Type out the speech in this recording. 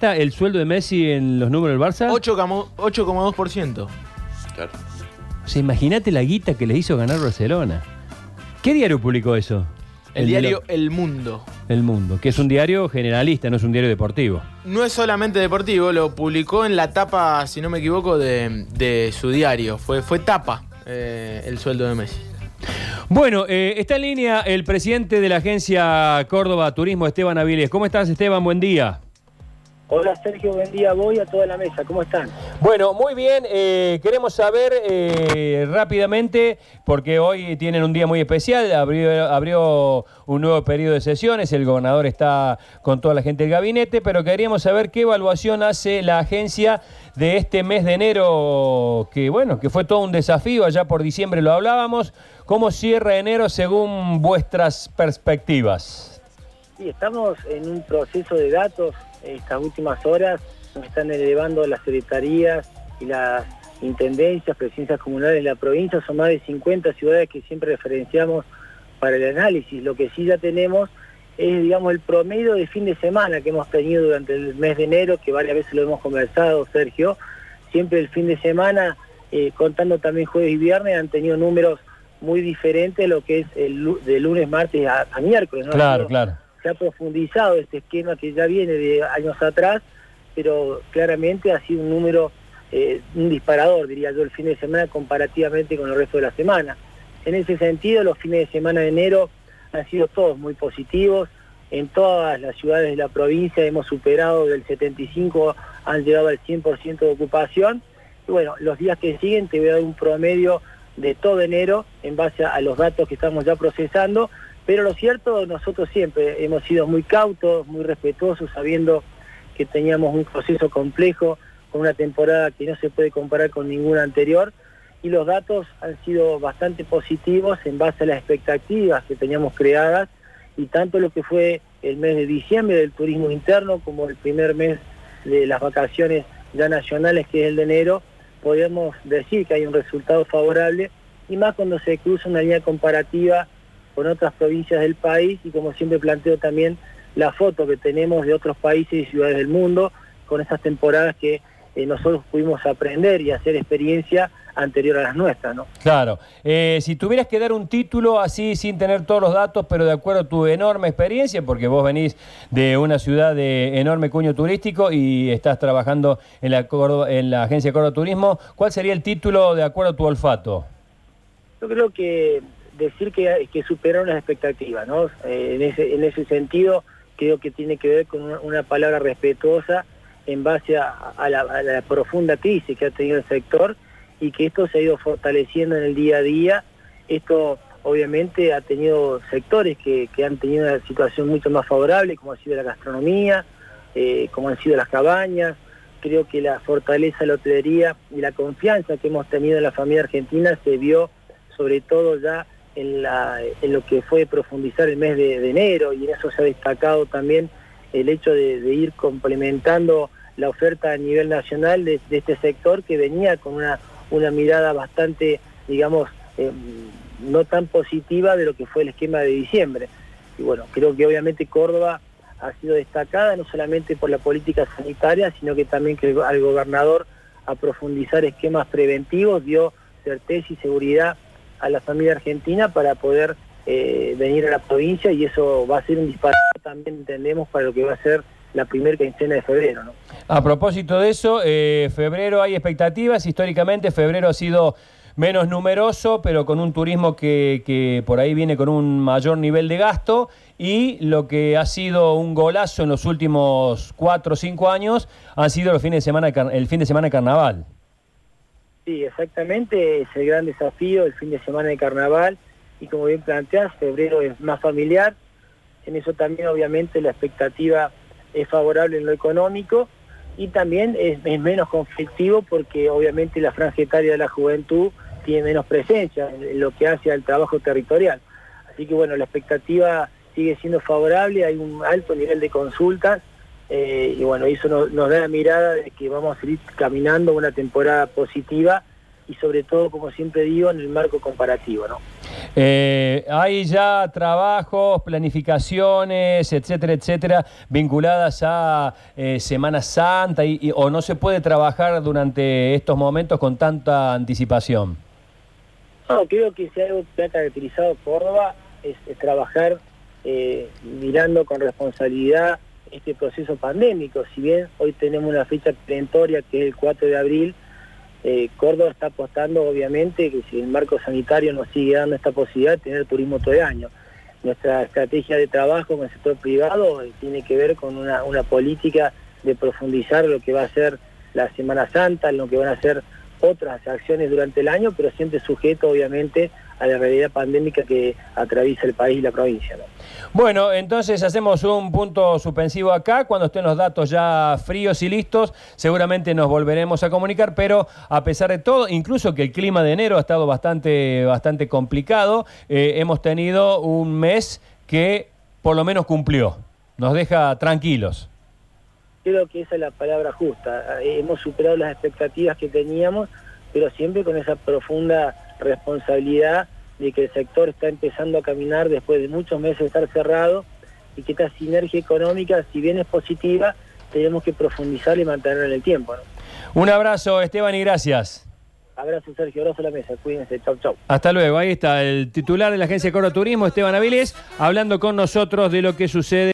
aumenta el sueldo de Messi en los números del Barça? 8,2%. Claro. O sea, imagínate la guita que le hizo ganar Barcelona. ¿Qué diario publicó eso? El, diario El Mundo. El Mundo, que es un diario generalista, no es un diario deportivo. No es solamente deportivo, lo publicó en la tapa, si no me equivoco, de, de su diario. Fue, fue tapa eh, el sueldo de Messi. Bueno, eh, está en línea el presidente de la agencia Córdoba Turismo, Esteban Avilés. ¿Cómo estás, Esteban? Buen día. Hola Sergio, buen día a vos y a toda la mesa, ¿cómo están? Bueno, muy bien, eh, queremos saber eh, rápidamente, porque hoy tienen un día muy especial, abrió, abrió un nuevo periodo de sesiones, el gobernador está con toda la gente del gabinete, pero queríamos saber qué evaluación hace la agencia de este mes de enero, que bueno, que fue todo un desafío, allá por diciembre lo hablábamos, ¿cómo cierra enero según vuestras perspectivas? Sí, estamos en un proceso de datos estas últimas horas nos están elevando las secretarías y las intendencias, presidencias comunales de la provincia, son más de 50 ciudades que siempre referenciamos para el análisis. Lo que sí ya tenemos es, digamos, el promedio de fin de semana que hemos tenido durante el mes de enero, que varias veces lo hemos conversado, Sergio. Siempre el fin de semana, eh, contando también jueves y viernes, han tenido números muy diferentes de lo que es el, de lunes, martes a, miércoles. Claro, claro se ha profundizado este esquema que ya viene de años atrás, pero claramente ha sido un número, eh, un disparador, diría yo, el fin de semana comparativamente con el resto de la semana. En ese sentido, los fines de semana de enero han sido todos muy positivos. En todas las ciudades de la provincia hemos superado del 75, han llegado al 100% de ocupación. Y bueno, los días que siguen te voy a dar un promedio de todo enero en base a los datos que estamos ya procesando pero lo cierto, nosotros siempre hemos sido muy cautos, muy respetuosos, sabiendo que teníamos un proceso complejo, con una temporada que no se puede comparar con ninguna anterior, y los datos han sido bastante positivos en base a las expectativas que teníamos creadas, y tanto lo que fue el mes de diciembre del turismo interno como el primer mes de las vacaciones ya nacionales, que es el de enero, podemos decir que hay un resultado favorable, y más cuando se cruza una línea comparativa con otras provincias del país y como siempre planteo también la foto que tenemos de otros países y ciudades del mundo con esas temporadas que eh, nosotros pudimos aprender y hacer experiencia anterior a las nuestras, ¿no? Claro. Eh, si tuvieras que dar un título así sin tener todos los datos, pero de acuerdo a tu enorme experiencia, porque vos venís de una ciudad de enorme cuño turístico y estás trabajando en la, en la agencia Córdoba Turismo, ¿cuál sería el título de acuerdo a tu olfato? Yo creo que decir que, que superaron las expectativas, ¿no? Eh, en, ese, en ese sentido creo que tiene que ver con una, palabra respetuosa en base a, la, profunda crisis que ha tenido el sector y que esto se ha ido fortaleciendo en el día a día. Esto obviamente ha tenido sectores que, han tenido una situación mucho más favorable, como ha sido la gastronomía, eh, como han sido las cabañas. Creo que la fortaleza de la hotelería y la confianza que hemos tenido en la familia argentina se vio sobre todo ya en, lo que fue profundizar el mes de, enero y en eso se ha destacado también el hecho de, ir complementando la oferta a nivel nacional de, este sector que venía con una, una mirada bastante, digamos, eh, no tan positiva de lo que fue el esquema de diciembre. Y bueno, creo que obviamente Córdoba ha sido destacada no solamente por la política sanitaria, sino que también que al gobernador a profundizar esquemas preventivos dio certeza y seguridad a la familia argentina para poder eh, venir a la provincia y eso va a ser un disparate también entendemos para lo que va a ser la primera quincena de febrero. ¿no? A propósito de eso, eh, febrero hay expectativas, históricamente febrero ha sido menos numeroso, pero con un turismo que, que, por ahí viene con un mayor nivel de gasto y lo que ha sido un golazo en los últimos cuatro o cinco años ha sido el fin de semana, el fin de semana de carnaval. Sí, exactamente, es el gran desafío, el fin de semana de carnaval, y como bien planteas, febrero es más familiar, en eso también obviamente la expectativa es favorable en lo económico, y también es, menos conflictivo porque obviamente la franja etaria de la juventud tiene menos presencia en lo que hace al trabajo territorial. Así que bueno, la expectativa sigue siendo favorable, hay un alto nivel de consultas, eh, y bueno, eso nos, da la mirada de que vamos a seguir caminando una temporada positiva y sobre todo, como siempre digo, en el marco comparativo. ¿no? Eh, hay ya trabajos, planificaciones, etcétera, etcétera, vinculadas a eh, Semana Santa y, y- o no se puede trabajar durante estos momentos con tanta anticipación. No, creo que si algo que ha caracterizado Córdoba es, es trabajar eh, mirando con responsabilidad este proceso pandémico. Si bien hoy tenemos una fecha perentoria que es el 4 de abril, eh, Córdoba está apostando obviamente que si el marco sanitario nos sigue dando esta posibilidad de tener turismo todo el año. Nuestra estrategia de trabajo con el sector privado eh, tiene que ver con una, una política de profundizar lo que va a ser la Semana Santa, lo que van a ser otras acciones durante el año, pero siempre sujeto obviamente a la realidad pandémica que atraviesa el país y la provincia. ¿no? Bueno, entonces hacemos un punto suspensivo acá. Cuando estén los datos ya fríos y listos, seguramente nos volveremos a comunicar, pero a pesar de todo, incluso que el clima de enero ha estado bastante, bastante complicado, eh, hemos tenido un mes que por lo menos cumplió. Nos deja tranquilos. Creo que esa es la palabra justa. Eh, Hemos superado las expectativas que teníamos, pero siempre con esa profunda responsabilidad de que el sector está empezando a caminar después de muchos meses de estar cerrado y que esta sinergia económica, si bien es positiva, tenemos que profundizar y mantenerla en el tiempo. ¿no? Un abrazo, Esteban, y gracias. Abrazo Sergio, abrazo a la mesa, cuídense, chau chau. Hasta luego. Ahí está el titular de la agencia Coro Turismo, Esteban Avilés, hablando con nosotros de lo que sucede.